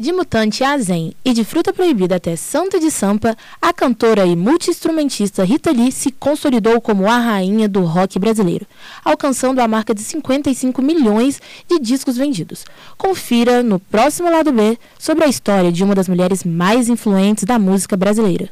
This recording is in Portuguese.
De Mutante a Zen e de Fruta Proibida até Santa de Sampa, a cantora e multiinstrumentista Rita Lee se consolidou como a rainha do rock brasileiro, alcançando a marca de 55 milhões de discos vendidos. Confira no próximo lado B sobre a história de uma das mulheres mais influentes da música brasileira.